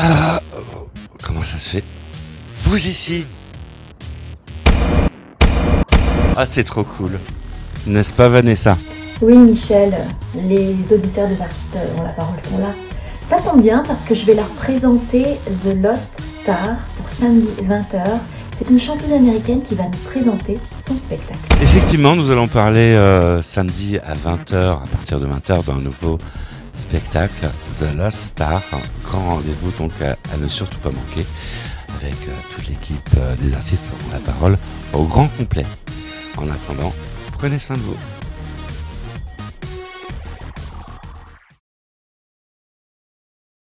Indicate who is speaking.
Speaker 1: Ah, comment ça se fait Vous ici Ah, c'est trop cool. N'est-ce pas, Vanessa
Speaker 2: Oui, Michel, les auditeurs des artistes ont la parole sont là. Ça tombe bien parce que je vais leur présenter The Lost Star pour samedi 20h. C'est une chanteuse américaine qui va nous présenter son spectacle.
Speaker 1: Effectivement, nous allons parler euh, samedi à 20h, à partir de 20h, d'un nouveau spectacle, The Lost Star. Grand rendez-vous donc à, ne surtout pas manquer avec euh, toute l'équipe euh, des artistes ont la parole au grand complet. En attendant, prenez soin de vous.